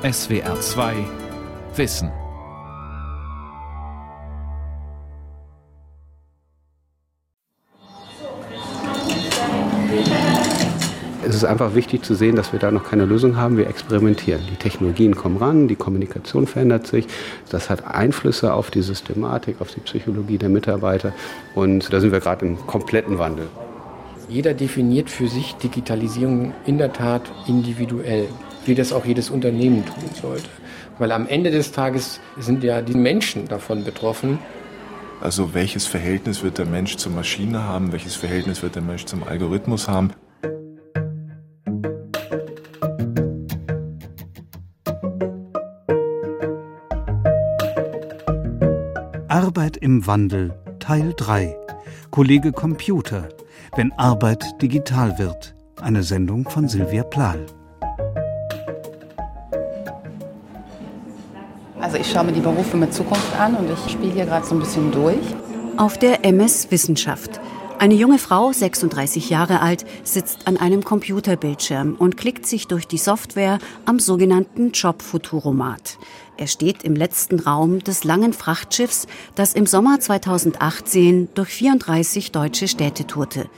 SWR 2 Wissen. Es ist einfach wichtig zu sehen, dass wir da noch keine Lösung haben. Wir experimentieren. Die Technologien kommen ran, die Kommunikation verändert sich. Das hat Einflüsse auf die Systematik, auf die Psychologie der Mitarbeiter. Und da sind wir gerade im kompletten Wandel. Jeder definiert für sich Digitalisierung in der Tat individuell, wie das auch jedes Unternehmen tun sollte. Weil am Ende des Tages sind ja die Menschen davon betroffen. Also welches Verhältnis wird der Mensch zur Maschine haben, welches Verhältnis wird der Mensch zum Algorithmus haben. Arbeit im Wandel Teil 3 Kollege Computer Wenn Arbeit digital wird eine Sendung von Silvia Plahl Also ich schaue mir die Berufe mit Zukunft an und ich spiele hier gerade so ein bisschen durch. Auf der MS Wissenschaft. Eine junge Frau, 36 Jahre alt, sitzt an einem Computerbildschirm und klickt sich durch die Software am sogenannten Jobfuturomat. Er steht im letzten Raum des langen Frachtschiffs, das im Sommer 2018 durch 34 deutsche Städte tourte.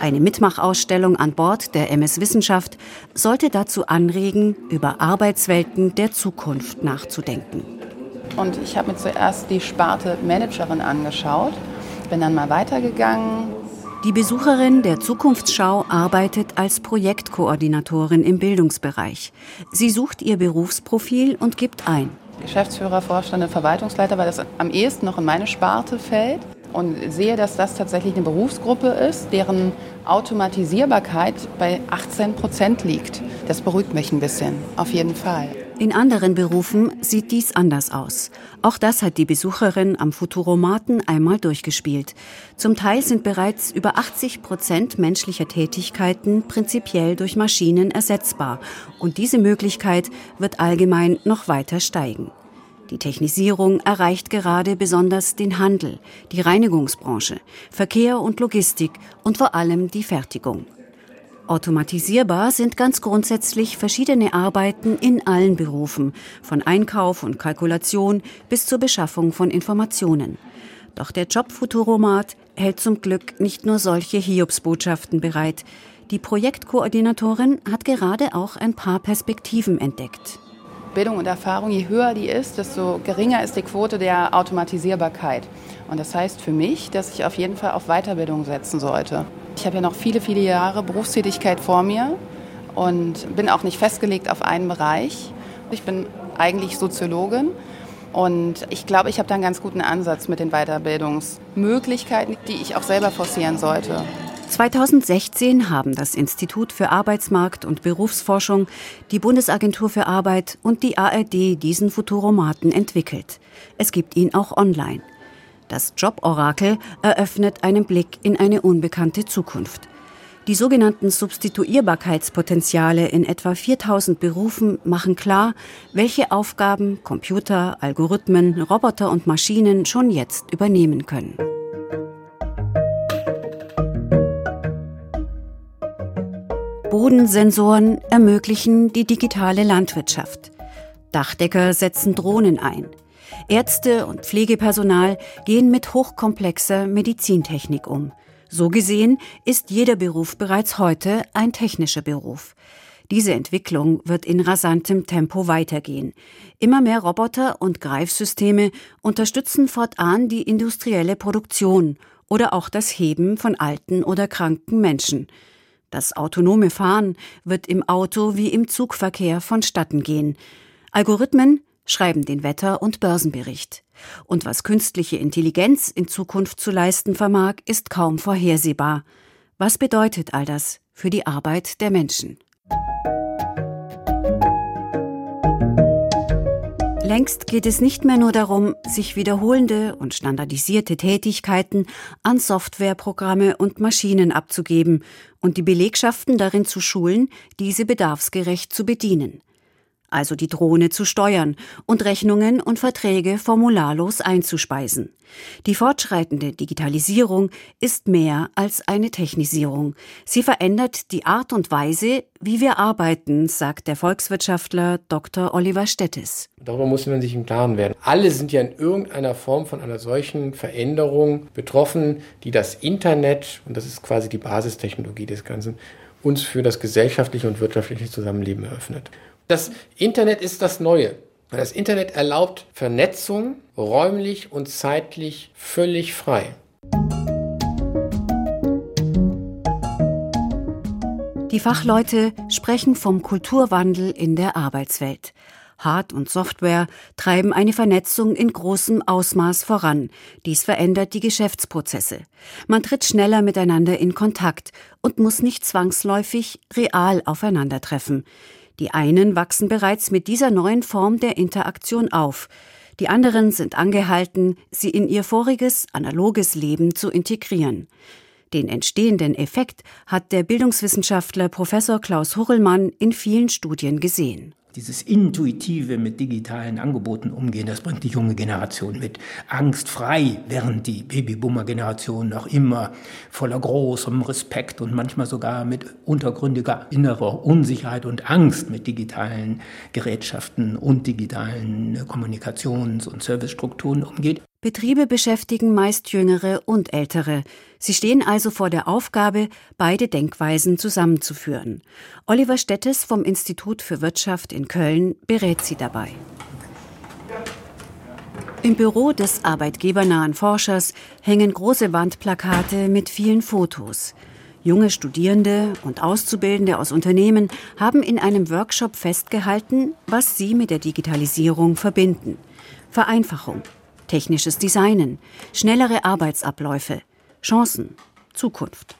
Eine Mitmachausstellung an Bord der MS Wissenschaft sollte dazu anregen, über Arbeitswelten der Zukunft nachzudenken. Und ich habe mir zuerst die Sparte Managerin angeschaut, bin dann mal weitergegangen. Die Besucherin der Zukunftsschau arbeitet als Projektkoordinatorin im Bildungsbereich. Sie sucht ihr Berufsprofil und gibt ein. Geschäftsführer, Vorstand und Verwaltungsleiter, weil das am ehesten noch in meine Sparte fällt und sehe, dass das tatsächlich eine Berufsgruppe ist, deren Automatisierbarkeit bei 18 Prozent liegt. Das beruhigt mich ein bisschen, auf jeden Fall. In anderen Berufen sieht dies anders aus. Auch das hat die Besucherin am Futuromaten einmal durchgespielt. Zum Teil sind bereits über 80 Prozent menschlicher Tätigkeiten prinzipiell durch Maschinen ersetzbar. Und diese Möglichkeit wird allgemein noch weiter steigen. Die Technisierung erreicht gerade besonders den Handel, die Reinigungsbranche, Verkehr und Logistik und vor allem die Fertigung. Automatisierbar sind ganz grundsätzlich verschiedene Arbeiten in allen Berufen, von Einkauf und Kalkulation bis zur Beschaffung von Informationen. Doch der Jobfuturomat hält zum Glück nicht nur solche Hiobsbotschaften bereit. Die Projektkoordinatorin hat gerade auch ein paar Perspektiven entdeckt. Bildung und Erfahrung, je höher die ist, desto geringer ist die Quote der Automatisierbarkeit. Und das heißt für mich, dass ich auf jeden Fall auf Weiterbildung setzen sollte. Ich habe ja noch viele, viele Jahre Berufstätigkeit vor mir und bin auch nicht festgelegt auf einen Bereich. Ich bin eigentlich Soziologin und ich glaube, ich habe da einen ganz guten Ansatz mit den Weiterbildungsmöglichkeiten, die ich auch selber forcieren sollte. 2016 haben das Institut für Arbeitsmarkt und Berufsforschung, die Bundesagentur für Arbeit und die ARD diesen Futuromaten entwickelt. Es gibt ihn auch online. Das Joborakel eröffnet einen Blick in eine unbekannte Zukunft. Die sogenannten Substituierbarkeitspotenziale in etwa 4000 Berufen machen klar, welche Aufgaben Computer, Algorithmen, Roboter und Maschinen schon jetzt übernehmen können. Bodensensoren ermöglichen die digitale Landwirtschaft. Dachdecker setzen Drohnen ein. Ärzte und Pflegepersonal gehen mit hochkomplexer Medizintechnik um. So gesehen ist jeder Beruf bereits heute ein technischer Beruf. Diese Entwicklung wird in rasantem Tempo weitergehen. Immer mehr Roboter und Greifsysteme unterstützen fortan die industrielle Produktion oder auch das Heben von alten oder kranken Menschen. Das autonome Fahren wird im Auto wie im Zugverkehr vonstatten gehen. Algorithmen schreiben den Wetter- und Börsenbericht. Und was künstliche Intelligenz in Zukunft zu leisten vermag, ist kaum vorhersehbar. Was bedeutet all das für die Arbeit der Menschen? Längst geht es nicht mehr nur darum, sich wiederholende und standardisierte Tätigkeiten an Softwareprogramme und Maschinen abzugeben und die Belegschaften darin zu schulen, diese bedarfsgerecht zu bedienen. Also die Drohne zu steuern und Rechnungen und Verträge formularlos einzuspeisen. Die fortschreitende Digitalisierung ist mehr als eine Technisierung. Sie verändert die Art und Weise, wie wir arbeiten, sagt der Volkswirtschaftler Dr. Oliver Stettes. Darüber muss man sich im Klaren werden. Alle sind ja in irgendeiner Form von einer solchen Veränderung betroffen, die das Internet, und das ist quasi die Basistechnologie des Ganzen, uns für das gesellschaftliche und wirtschaftliche Zusammenleben eröffnet. Das Internet ist das Neue. Das Internet erlaubt Vernetzung räumlich und zeitlich völlig frei. Die Fachleute sprechen vom Kulturwandel in der Arbeitswelt. Hard- und Software treiben eine Vernetzung in großem Ausmaß voran. Dies verändert die Geschäftsprozesse. Man tritt schneller miteinander in Kontakt und muss nicht zwangsläufig real aufeinandertreffen. Die einen wachsen bereits mit dieser neuen Form der Interaktion auf. Die anderen sind angehalten, sie in ihr voriges analoges Leben zu integrieren. Den entstehenden Effekt hat der Bildungswissenschaftler Professor Klaus Hurrellmann in vielen Studien gesehen. Dieses intuitive mit digitalen Angeboten umgehen, das bringt die junge Generation mit. Angstfrei, während die Babyboomer-Generation noch immer voller großem Respekt und manchmal sogar mit untergründiger innerer Unsicherheit und Angst mit digitalen Gerätschaften und digitalen Kommunikations- und Servicestrukturen umgeht. Betriebe beschäftigen meist Jüngere und Ältere. Sie stehen also vor der Aufgabe, beide Denkweisen zusammenzuführen. Oliver Stettes vom Institut für Wirtschaft in Köln berät sie dabei. Im Büro des arbeitgebernahen Forschers hängen große Wandplakate mit vielen Fotos. Junge Studierende und Auszubildende aus Unternehmen haben in einem Workshop festgehalten, was sie mit der Digitalisierung verbinden. Vereinfachung, technisches Designen, schnellere Arbeitsabläufe, Chancen, Zukunft.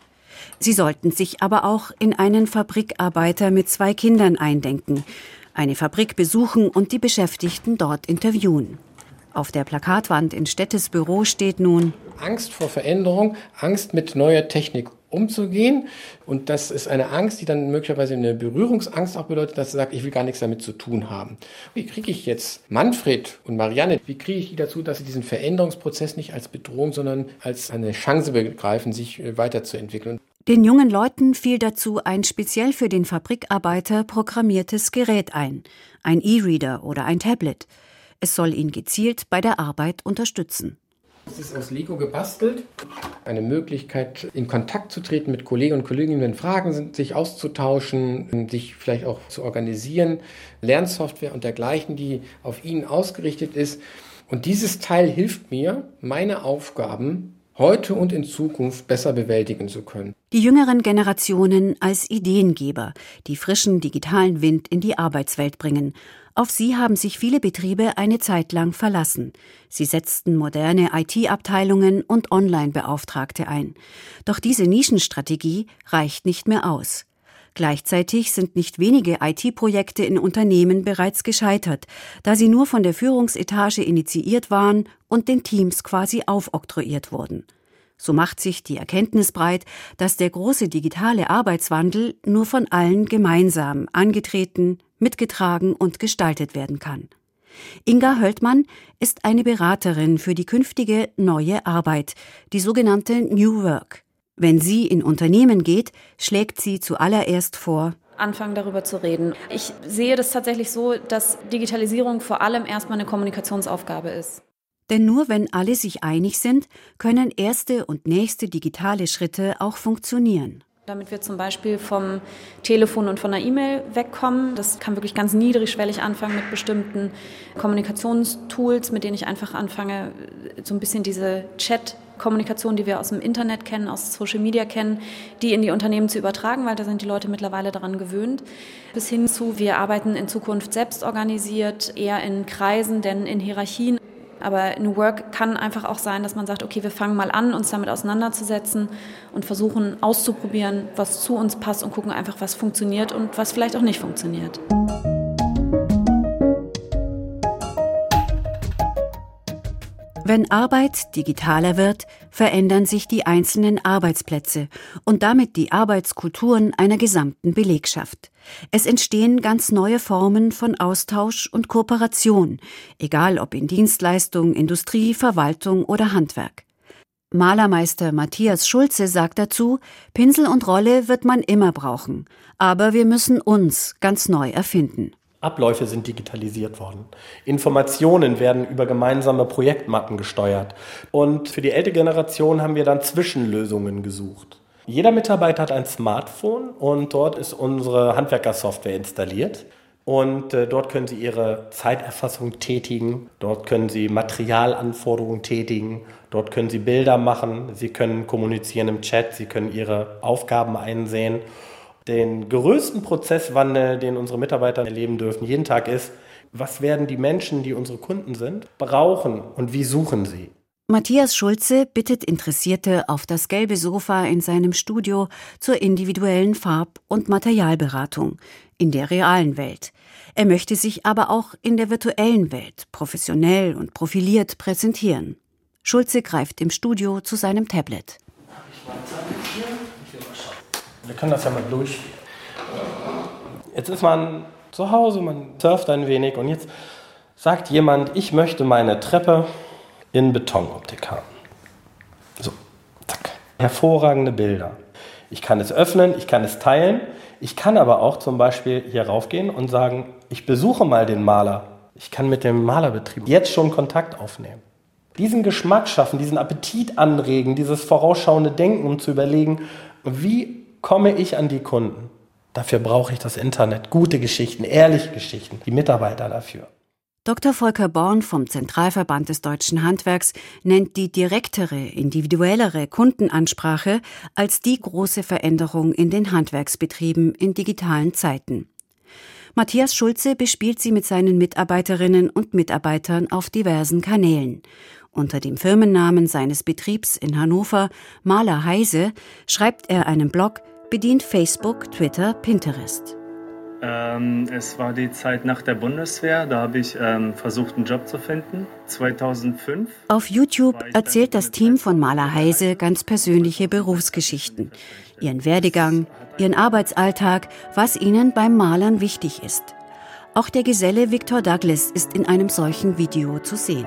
Sie sollten sich aber auch in einen Fabrikarbeiter mit zwei Kindern eindenken, eine Fabrik besuchen und die Beschäftigten dort interviewen. Auf der Plakatwand in Städtes Büro steht nun Angst vor Veränderung, Angst mit neuer Technik umzugehen. Und das ist eine Angst, die dann möglicherweise eine Berührungsangst auch bedeutet, dass sie sagt, ich will gar nichts damit zu tun haben. Wie kriege ich jetzt Manfred und Marianne, wie kriege ich die dazu, dass sie diesen Veränderungsprozess nicht als Bedrohung, sondern als eine Chance begreifen, sich äh, weiterzuentwickeln? Den jungen Leuten fiel dazu ein speziell für den Fabrikarbeiter programmiertes Gerät ein, ein E-Reader oder ein Tablet. Es soll ihn gezielt bei der Arbeit unterstützen. Es ist aus Lego gebastelt. Eine Möglichkeit, in Kontakt zu treten mit Kollegen und Kolleginnen, wenn Fragen sind, sich auszutauschen, sich vielleicht auch zu organisieren. Lernsoftware und dergleichen, die auf ihn ausgerichtet ist. Und dieses Teil hilft mir, meine Aufgaben heute und in Zukunft besser bewältigen zu können. Die jüngeren Generationen als Ideengeber, die frischen digitalen Wind in die Arbeitswelt bringen auf sie haben sich viele Betriebe eine Zeit lang verlassen. Sie setzten moderne IT-Abteilungen und Online-Beauftragte ein. Doch diese Nischenstrategie reicht nicht mehr aus. Gleichzeitig sind nicht wenige IT-Projekte in Unternehmen bereits gescheitert, da sie nur von der Führungsetage initiiert waren und den Teams quasi aufoktroyiert wurden. So macht sich die Erkenntnis breit, dass der große digitale Arbeitswandel nur von allen gemeinsam angetreten, mitgetragen und gestaltet werden kann. Inga Höltmann ist eine Beraterin für die künftige neue Arbeit, die sogenannte New Work. Wenn sie in Unternehmen geht, schlägt sie zuallererst vor, anfangen darüber zu reden. Ich sehe das tatsächlich so, dass Digitalisierung vor allem erstmal eine Kommunikationsaufgabe ist. Denn nur wenn alle sich einig sind, können erste und nächste digitale Schritte auch funktionieren. Damit wir zum Beispiel vom Telefon und von der E-Mail wegkommen. Das kann wirklich ganz niedrigschwellig anfangen mit bestimmten Kommunikationstools, mit denen ich einfach anfange, so ein bisschen diese Chat-Kommunikation, die wir aus dem Internet kennen, aus Social Media kennen, die in die Unternehmen zu übertragen, weil da sind die Leute mittlerweile daran gewöhnt. Bis hin zu, wir arbeiten in Zukunft selbst organisiert, eher in Kreisen, denn in Hierarchien aber New Work kann einfach auch sein, dass man sagt, okay, wir fangen mal an, uns damit auseinanderzusetzen und versuchen auszuprobieren, was zu uns passt und gucken einfach, was funktioniert und was vielleicht auch nicht funktioniert. Wenn Arbeit digitaler wird, verändern sich die einzelnen Arbeitsplätze und damit die Arbeitskulturen einer gesamten Belegschaft. Es entstehen ganz neue Formen von Austausch und Kooperation, egal ob in Dienstleistung, Industrie, Verwaltung oder Handwerk. Malermeister Matthias Schulze sagt dazu, Pinsel und Rolle wird man immer brauchen, aber wir müssen uns ganz neu erfinden. Abläufe sind digitalisiert worden. Informationen werden über gemeinsame Projektmappen gesteuert. Und für die ältere Generation haben wir dann Zwischenlösungen gesucht. Jeder Mitarbeiter hat ein Smartphone und dort ist unsere Handwerkersoftware installiert. Und äh, dort können Sie Ihre Zeiterfassung tätigen, dort können Sie Materialanforderungen tätigen, dort können Sie Bilder machen, Sie können kommunizieren im Chat, Sie können Ihre Aufgaben einsehen. Den größten Prozesswandel, den unsere Mitarbeiter erleben dürfen, jeden Tag ist, was werden die Menschen, die unsere Kunden sind, brauchen und wie suchen sie? Matthias Schulze bittet Interessierte auf das gelbe Sofa in seinem Studio zur individuellen Farb- und Materialberatung in der realen Welt. Er möchte sich aber auch in der virtuellen Welt professionell und profiliert präsentieren. Schulze greift im Studio zu seinem Tablet. Wir können das ja mal durchspielen. Jetzt ist man zu Hause, man surft ein wenig und jetzt sagt jemand, ich möchte meine Treppe in Betonoptik haben. So, zack. Hervorragende Bilder. Ich kann es öffnen, ich kann es teilen. Ich kann aber auch zum Beispiel hier raufgehen und sagen, ich besuche mal den Maler. Ich kann mit dem Malerbetrieb jetzt schon Kontakt aufnehmen. Diesen Geschmack schaffen, diesen Appetit anregen, dieses vorausschauende Denken, um zu überlegen, wie komme ich an die Kunden? Dafür brauche ich das Internet, gute Geschichten, ehrliche Geschichten, die Mitarbeiter dafür. Dr. Volker Born vom Zentralverband des deutschen Handwerks nennt die direktere, individuellere Kundenansprache als die große Veränderung in den Handwerksbetrieben in digitalen Zeiten. Matthias Schulze bespielt sie mit seinen Mitarbeiterinnen und Mitarbeitern auf diversen Kanälen. Unter dem Firmennamen seines Betriebs in Hannover, Maler Heise, schreibt er einen Blog, bedient Facebook, Twitter, Pinterest. Ähm, es war die Zeit nach der Bundeswehr, da habe ich ähm, versucht, einen Job zu finden. 2005. Auf YouTube erzählt das Team von Maler Heise ganz persönliche Berufsgeschichten, ihren Werdegang, ihren Arbeitsalltag, was ihnen beim Malern wichtig ist. Auch der Geselle Victor Douglas ist in einem solchen Video zu sehen.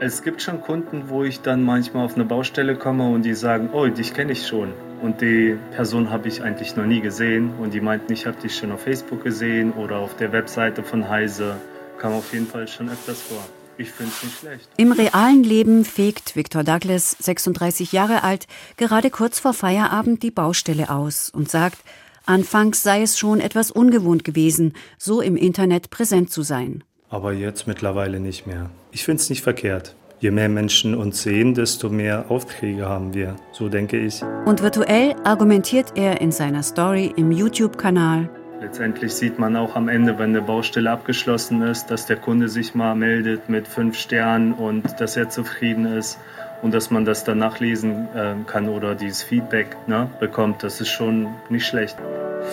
Es gibt schon Kunden, wo ich dann manchmal auf eine Baustelle komme und die sagen, oh, dich kenne ich schon. Und die Person habe ich eigentlich noch nie gesehen. Und die meinten, ich habe dich schon auf Facebook gesehen oder auf der Webseite von Heise. Kam auf jeden Fall schon öfters vor. Ich finde es nicht schlecht. Im realen Leben fegt Victor Douglas, 36 Jahre alt, gerade kurz vor Feierabend die Baustelle aus und sagt, anfangs sei es schon etwas ungewohnt gewesen, so im Internet präsent zu sein. Aber jetzt mittlerweile nicht mehr. Ich finde es nicht verkehrt. Je mehr Menschen uns sehen, desto mehr Aufträge haben wir, so denke ich. Und virtuell argumentiert er in seiner Story im YouTube-Kanal. Letztendlich sieht man auch am Ende, wenn eine Baustelle abgeschlossen ist, dass der Kunde sich mal meldet mit fünf Sternen und dass er zufrieden ist und dass man das dann nachlesen äh, kann oder dieses Feedback ne, bekommt. Das ist schon nicht schlecht.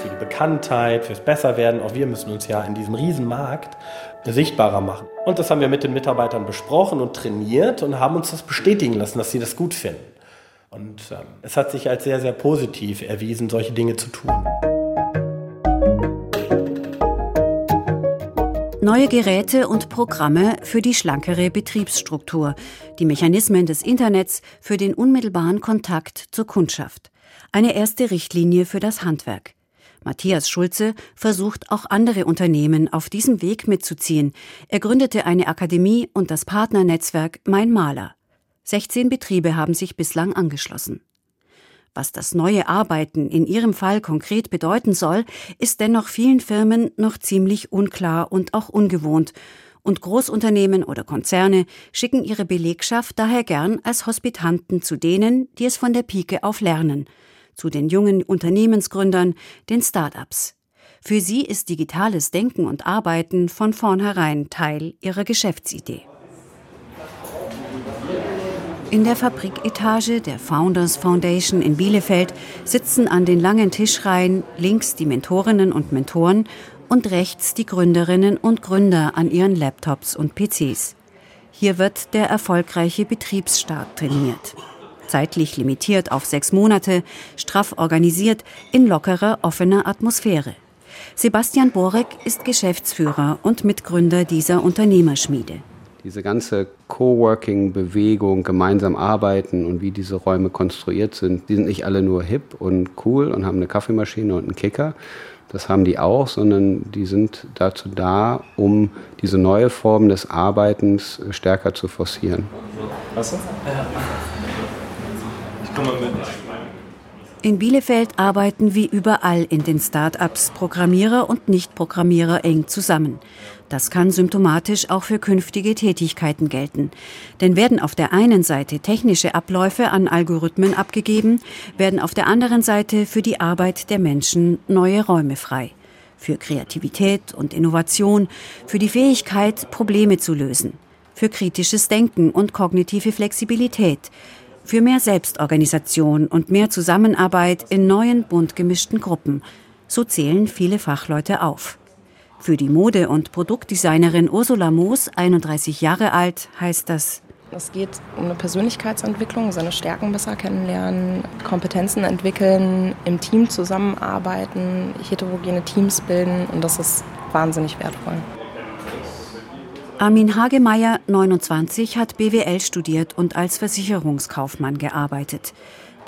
Für die Bekanntheit, fürs Besserwerden, auch wir müssen uns ja in diesem Riesenmarkt sichtbarer machen. Und das haben wir mit den Mitarbeitern besprochen und trainiert und haben uns das bestätigen lassen, dass sie das gut finden. Und ähm, es hat sich als sehr, sehr positiv erwiesen, solche Dinge zu tun. Neue Geräte und Programme für die schlankere Betriebsstruktur, die Mechanismen des Internets für den unmittelbaren Kontakt zur Kundschaft. Eine erste Richtlinie für das Handwerk. Matthias Schulze versucht auch andere Unternehmen auf diesem Weg mitzuziehen. Er gründete eine Akademie und das Partnernetzwerk Mein Maler. 16 Betriebe haben sich bislang angeschlossen. Was das neue Arbeiten in ihrem Fall konkret bedeuten soll, ist dennoch vielen Firmen noch ziemlich unklar und auch ungewohnt. Und Großunternehmen oder Konzerne schicken ihre Belegschaft daher gern als Hospitanten zu denen, die es von der Pike auf lernen – zu den jungen Unternehmensgründern, den Start-ups. Für sie ist digitales Denken und Arbeiten von vornherein Teil ihrer Geschäftsidee. In der Fabriketage der Founders Foundation in Bielefeld sitzen an den langen Tischreihen links die Mentorinnen und Mentoren und rechts die Gründerinnen und Gründer an ihren Laptops und PCs. Hier wird der erfolgreiche Betriebsstart trainiert. Zeitlich limitiert auf sechs Monate, straff organisiert, in lockerer, offener Atmosphäre. Sebastian Borek ist Geschäftsführer und Mitgründer dieser Unternehmerschmiede. Diese ganze Coworking-Bewegung, gemeinsam arbeiten und wie diese Räume konstruiert sind, die sind nicht alle nur hip und cool und haben eine Kaffeemaschine und einen Kicker. Das haben die auch, sondern die sind dazu da, um diese neue Form des Arbeitens stärker zu forcieren. Was? Ich komme mit. In Bielefeld arbeiten wie überall in den Start-ups Programmierer und Nicht-Programmierer eng zusammen. Das kann symptomatisch auch für künftige Tätigkeiten gelten. Denn werden auf der einen Seite technische Abläufe an Algorithmen abgegeben, werden auf der anderen Seite für die Arbeit der Menschen neue Räume frei. Für Kreativität und Innovation, für die Fähigkeit, Probleme zu lösen, für kritisches Denken und kognitive Flexibilität, für mehr Selbstorganisation und mehr Zusammenarbeit in neuen bunt gemischten Gruppen. So zählen viele Fachleute auf. Für die Mode- und Produktdesignerin Ursula Moos, 31 Jahre alt, heißt das es geht um eine Persönlichkeitsentwicklung, seine Stärken besser kennenlernen, Kompetenzen entwickeln, im Team zusammenarbeiten, heterogene Teams bilden und das ist wahnsinnig wertvoll. Armin Hagemeyer, 29, hat BWL studiert und als Versicherungskaufmann gearbeitet.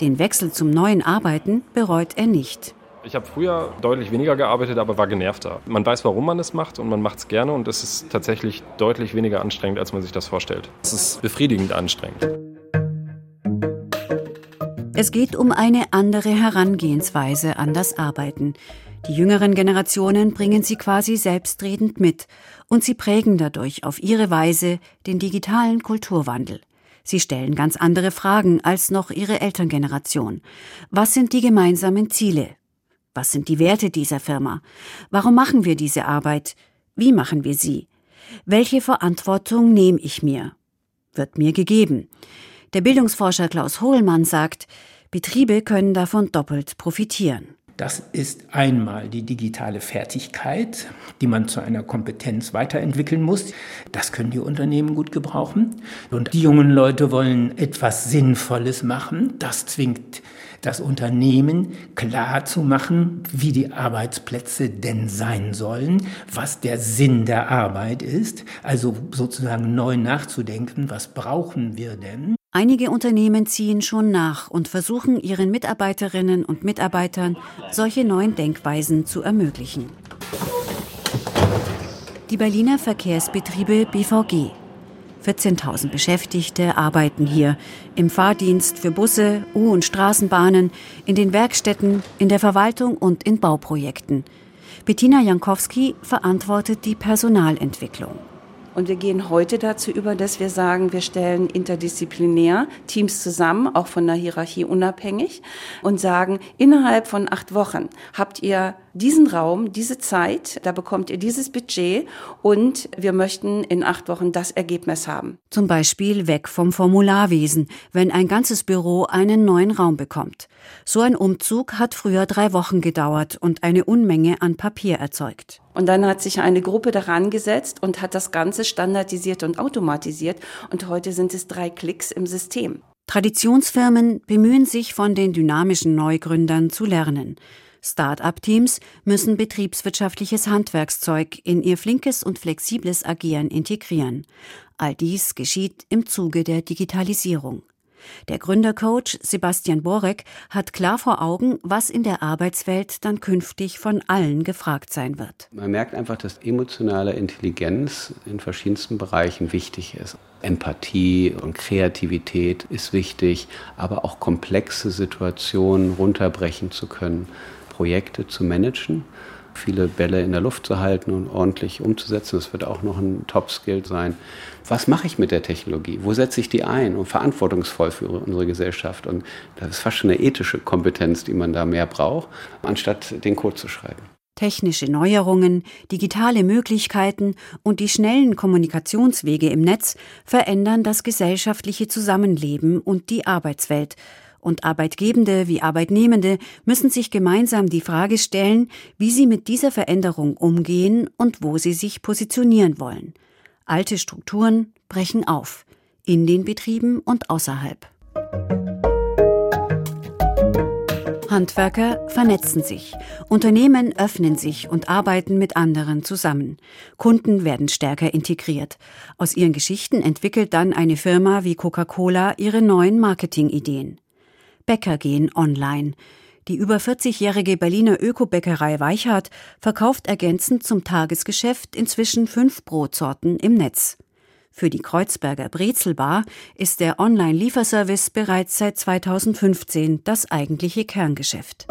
Den Wechsel zum neuen Arbeiten bereut er nicht. Ich habe früher deutlich weniger gearbeitet, aber war genervter. Man weiß, warum man es macht und man macht es gerne und es ist tatsächlich deutlich weniger anstrengend, als man sich das vorstellt. Es ist befriedigend anstrengend. Es geht um eine andere Herangehensweise an das Arbeiten. Die jüngeren Generationen bringen sie quasi selbstredend mit und sie prägen dadurch auf ihre Weise den digitalen Kulturwandel. Sie stellen ganz andere Fragen als noch ihre Elterngeneration. Was sind die gemeinsamen Ziele? Was sind die Werte dieser Firma? Warum machen wir diese Arbeit? Wie machen wir sie? Welche Verantwortung nehme ich mir? Wird mir gegeben. Der Bildungsforscher Klaus Hohlmann sagt, Betriebe können davon doppelt profitieren. Das ist einmal die digitale Fertigkeit, die man zu einer Kompetenz weiterentwickeln muss. Das können die Unternehmen gut gebrauchen. Und die jungen Leute wollen etwas Sinnvolles machen. Das zwingt das Unternehmen klar zu machen, wie die Arbeitsplätze denn sein sollen, was der Sinn der Arbeit ist, also sozusagen neu nachzudenken, was brauchen wir denn? Einige Unternehmen ziehen schon nach und versuchen ihren Mitarbeiterinnen und Mitarbeitern solche neuen Denkweisen zu ermöglichen. Die Berliner Verkehrsbetriebe BVG 14.000 Beschäftigte arbeiten hier im Fahrdienst für Busse, U- und Straßenbahnen, in den Werkstätten, in der Verwaltung und in Bauprojekten. Bettina Jankowski verantwortet die Personalentwicklung. Und wir gehen heute dazu über, dass wir sagen, wir stellen interdisziplinär Teams zusammen, auch von der Hierarchie unabhängig, und sagen, innerhalb von acht Wochen habt ihr diesen Raum, diese Zeit, da bekommt ihr dieses Budget und wir möchten in acht Wochen das Ergebnis haben. Zum Beispiel weg vom Formularwesen, wenn ein ganzes Büro einen neuen Raum bekommt. So ein Umzug hat früher drei Wochen gedauert und eine Unmenge an Papier erzeugt. Und dann hat sich eine Gruppe daran gesetzt und hat das Ganze standardisiert und automatisiert. Und heute sind es drei Klicks im System. Traditionsfirmen bemühen sich von den dynamischen Neugründern zu lernen. Start-up-Teams müssen betriebswirtschaftliches Handwerkszeug in ihr flinkes und flexibles Agieren integrieren. All dies geschieht im Zuge der Digitalisierung. Der Gründercoach Sebastian Borek hat klar vor Augen, was in der Arbeitswelt dann künftig von allen gefragt sein wird. Man merkt einfach, dass emotionale Intelligenz in verschiedensten Bereichen wichtig ist. Empathie und Kreativität ist wichtig, aber auch komplexe Situationen runterbrechen zu können. Projekte zu managen, viele Bälle in der Luft zu halten und ordentlich umzusetzen. Das wird auch noch ein Top-Skill sein. Was mache ich mit der Technologie? Wo setze ich die ein? Und verantwortungsvoll für unsere Gesellschaft. Und das ist fast schon eine ethische Kompetenz, die man da mehr braucht, anstatt den Code zu schreiben. Technische Neuerungen, digitale Möglichkeiten und die schnellen Kommunikationswege im Netz verändern das gesellschaftliche Zusammenleben und die Arbeitswelt und Arbeitgebende wie Arbeitnehmende müssen sich gemeinsam die Frage stellen, wie sie mit dieser Veränderung umgehen und wo sie sich positionieren wollen. Alte Strukturen brechen auf, in den Betrieben und außerhalb. Handwerker vernetzen sich, Unternehmen öffnen sich und arbeiten mit anderen zusammen. Kunden werden stärker integriert. Aus ihren Geschichten entwickelt dann eine Firma wie Coca-Cola ihre neuen Marketingideen. Bäcker gehen online. Die über 40-jährige Berliner Ökobäckerei Weichhardt verkauft ergänzend zum Tagesgeschäft inzwischen fünf Brotsorten im Netz. Für die Kreuzberger Brezelbar ist der Online-Lieferservice bereits seit 2015 das eigentliche Kerngeschäft.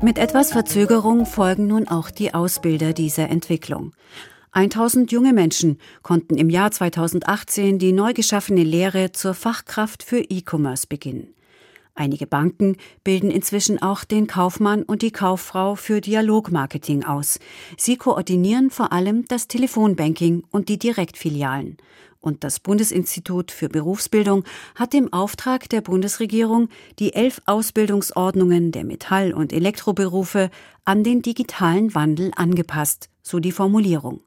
Mit etwas Verzögerung folgen nun auch die Ausbilder dieser Entwicklung. 1000 junge Menschen konnten im Jahr 2018 die neu geschaffene Lehre zur Fachkraft für E-Commerce beginnen. Einige Banken bilden inzwischen auch den Kaufmann und die Kauffrau für Dialogmarketing aus. Sie koordinieren vor allem das Telefonbanking und die Direktfilialen. Und das Bundesinstitut für Berufsbildung hat im Auftrag der Bundesregierung die elf Ausbildungsordnungen der Metall- und Elektroberufe an den digitalen Wandel angepasst, so die Formulierung.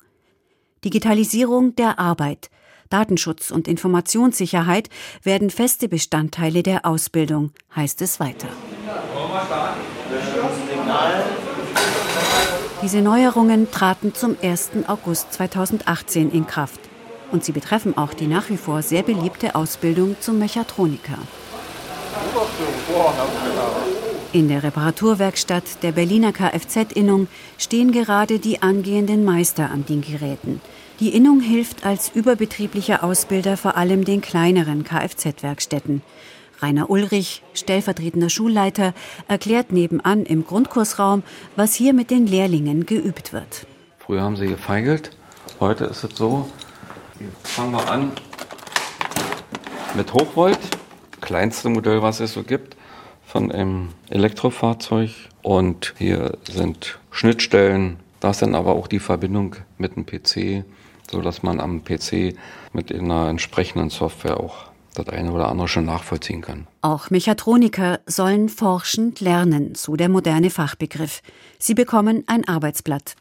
Digitalisierung der Arbeit, Datenschutz und Informationssicherheit werden feste Bestandteile der Ausbildung, heißt es weiter. Diese Neuerungen traten zum 1. August 2018 in Kraft und sie betreffen auch die nach wie vor sehr beliebte Ausbildung zum Mechatroniker. In der Reparaturwerkstatt der Berliner Kfz-Innung stehen gerade die angehenden Meister an den Geräten. Die Innung hilft als überbetrieblicher Ausbilder vor allem den kleineren Kfz-Werkstätten. Rainer Ulrich, stellvertretender Schulleiter, erklärt nebenan im Grundkursraum, was hier mit den Lehrlingen geübt wird. Früher haben sie gefeigelt, heute ist es so. Fangen wir an mit Hochvolt, kleinste Modell, was es so gibt von einem Elektrofahrzeug. Und hier sind Schnittstellen. Da ist dann aber auch die Verbindung mit dem PC, so dass man am PC mit einer entsprechenden Software auch das eine oder andere schon nachvollziehen kann. Auch Mechatroniker sollen forschend lernen, so der moderne Fachbegriff. Sie bekommen ein Arbeitsblatt.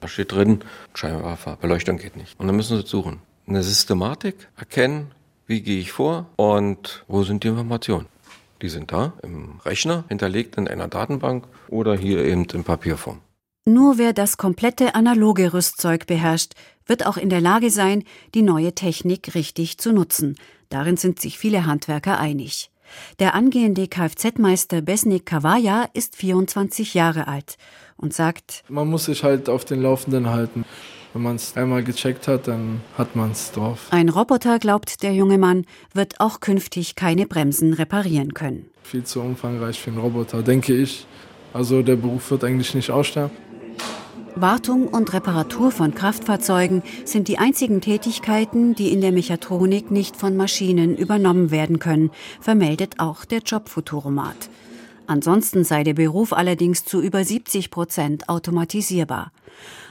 Da steht drin, Scheinwerfer, Beleuchtung geht nicht. Und dann müssen Sie suchen. Eine Systematik erkennen, wie gehe ich vor und wo sind die Informationen. Die sind da im Rechner, hinterlegt in einer Datenbank oder hier eben in Papierform. Nur wer das komplette analoge Rüstzeug beherrscht, wird auch in der Lage sein, die neue Technik richtig zu nutzen. Darin sind sich viele Handwerker einig. Der angehende Kfz-Meister Besnik Kawaya ist 24 Jahre alt und sagt, man muss sich halt auf den Laufenden halten. Wenn man es einmal gecheckt hat, dann hat man es drauf. Ein Roboter, glaubt der junge Mann, wird auch künftig keine Bremsen reparieren können. Viel zu umfangreich für einen Roboter, denke ich. Also der Beruf wird eigentlich nicht aussterben. Wartung und Reparatur von Kraftfahrzeugen sind die einzigen Tätigkeiten, die in der Mechatronik nicht von Maschinen übernommen werden können, vermeldet auch der Jobfuturomat. Ansonsten sei der Beruf allerdings zu über 70 Prozent automatisierbar.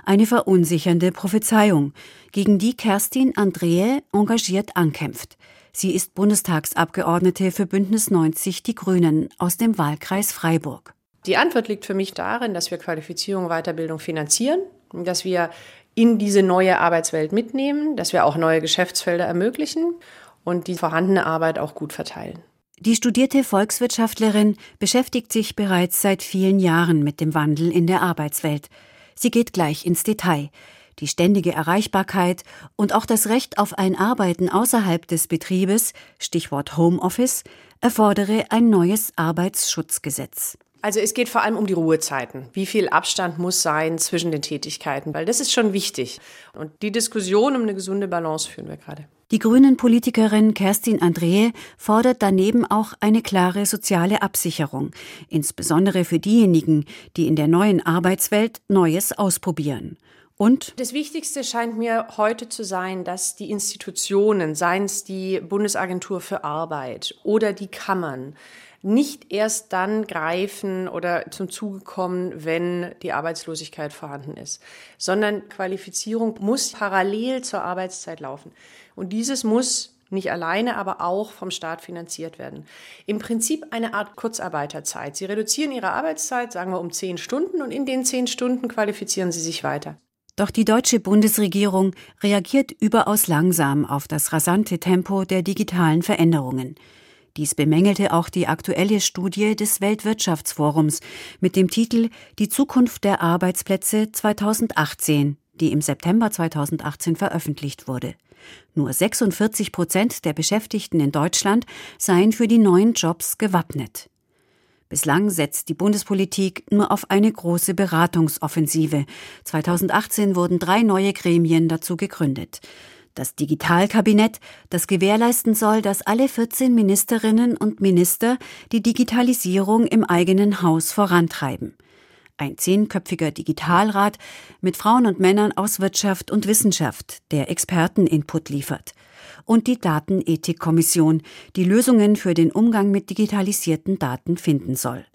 Eine verunsichernde Prophezeiung, gegen die Kerstin Andrehe engagiert ankämpft. Sie ist Bundestagsabgeordnete für Bündnis 90 Die Grünen aus dem Wahlkreis Freiburg. Die Antwort liegt für mich darin, dass wir Qualifizierung, Weiterbildung finanzieren, dass wir in diese neue Arbeitswelt mitnehmen, dass wir auch neue Geschäftsfelder ermöglichen und die vorhandene Arbeit auch gut verteilen. Die studierte Volkswirtschaftlerin beschäftigt sich bereits seit vielen Jahren mit dem Wandel in der Arbeitswelt. Sie geht gleich ins Detail. Die ständige Erreichbarkeit und auch das Recht auf ein Arbeiten außerhalb des Betriebes, Stichwort Homeoffice, erfordere ein neues Arbeitsschutzgesetz. Also es geht vor allem um die Ruhezeiten. Wie viel Abstand muss sein zwischen den Tätigkeiten? Weil das ist schon wichtig. Und die Diskussion um eine gesunde Balance führen wir gerade. Die Grünen-Politikerin Kerstin Andrehe fordert daneben auch eine klare soziale Absicherung, insbesondere für diejenigen, die in der neuen Arbeitswelt Neues ausprobieren. Und das Wichtigste scheint mir heute zu sein, dass die Institutionen, seien es die Bundesagentur für Arbeit oder die Kammern, nicht erst dann greifen oder zum Zuge kommen, wenn die Arbeitslosigkeit vorhanden ist, sondern Qualifizierung muss parallel zur Arbeitszeit laufen. Und dieses muss nicht alleine, aber auch vom Staat finanziert werden. Im Prinzip eine Art Kurzarbeiterzeit. Sie reduzieren ihre Arbeitszeit, sagen wir, um zehn Stunden und in den zehn Stunden qualifizieren sie sich weiter. Doch die deutsche Bundesregierung reagiert überaus langsam auf das rasante Tempo der digitalen Veränderungen. Dies bemängelte auch die aktuelle Studie des Weltwirtschaftsforums mit dem Titel Die Zukunft der Arbeitsplätze 2018, die im September 2018 veröffentlicht wurde. Nur 46 Prozent der Beschäftigten in Deutschland seien für die neuen Jobs gewappnet. Bislang setzt die Bundespolitik nur auf eine große Beratungsoffensive. 2018 wurden drei neue Gremien dazu gegründet. Das Digitalkabinett, das gewährleisten soll, dass alle 14 Ministerinnen und Minister die Digitalisierung im eigenen Haus vorantreiben. Ein zehnköpfiger Digitalrat mit Frauen und Männern aus Wirtschaft und Wissenschaft, der Experteninput liefert. Und die Datenethikkommission, die Lösungen für den Umgang mit digitalisierten Daten finden soll.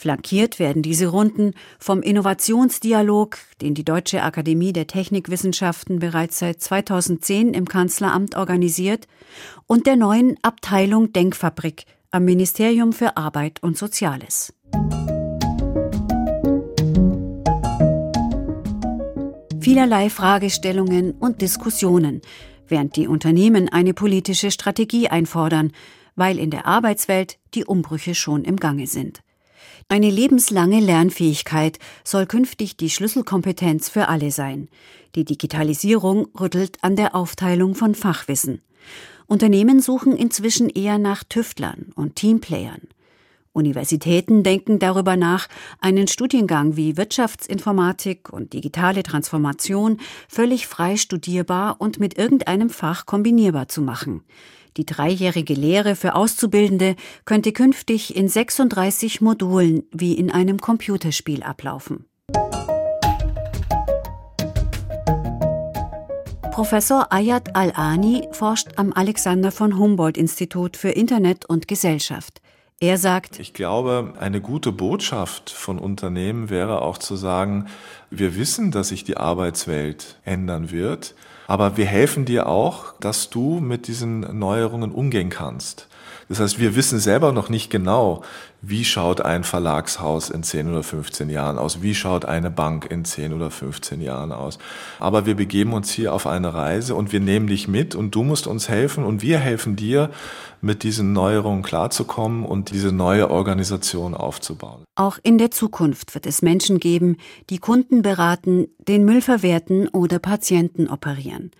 Flankiert werden diese Runden vom Innovationsdialog, den die Deutsche Akademie der Technikwissenschaften bereits seit 2010 im Kanzleramt organisiert, und der neuen Abteilung Denkfabrik am Ministerium für Arbeit und Soziales. Vielerlei Fragestellungen und Diskussionen, während die Unternehmen eine politische Strategie einfordern, weil in der Arbeitswelt die Umbrüche schon im Gange sind. Eine lebenslange Lernfähigkeit soll künftig die Schlüsselkompetenz für alle sein. Die Digitalisierung rüttelt an der Aufteilung von Fachwissen. Unternehmen suchen inzwischen eher nach Tüftlern und Teamplayern. Universitäten denken darüber nach, einen Studiengang wie Wirtschaftsinformatik und digitale Transformation völlig frei studierbar und mit irgendeinem Fach kombinierbar zu machen. Die dreijährige Lehre für Auszubildende könnte künftig in 36 Modulen wie in einem Computerspiel ablaufen. Professor Ayat Al-Ani forscht am Alexander von Humboldt Institut für Internet und Gesellschaft. Er sagt, ich glaube, eine gute Botschaft von Unternehmen wäre auch zu sagen, wir wissen, dass sich die Arbeitswelt ändern wird. Aber wir helfen dir auch, dass du mit diesen Neuerungen umgehen kannst. Das heißt, wir wissen selber noch nicht genau, wie schaut ein Verlagshaus in 10 oder 15 Jahren aus, wie schaut eine Bank in 10 oder 15 Jahren aus. Aber wir begeben uns hier auf eine Reise und wir nehmen dich mit und du musst uns helfen und wir helfen dir, mit diesen Neuerungen klarzukommen und diese neue Organisation aufzubauen. Auch in der Zukunft wird es Menschen geben, die Kunden beraten, den Müll verwerten oder Patienten operieren.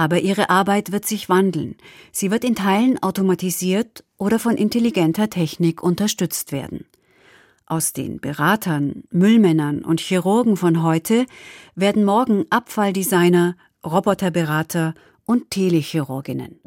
Aber ihre Arbeit wird sich wandeln. Sie wird in Teilen automatisiert oder von intelligenter Technik unterstützt werden. Aus den Beratern, Müllmännern und Chirurgen von heute werden morgen Abfalldesigner, Roboterberater und Telechirurginnen.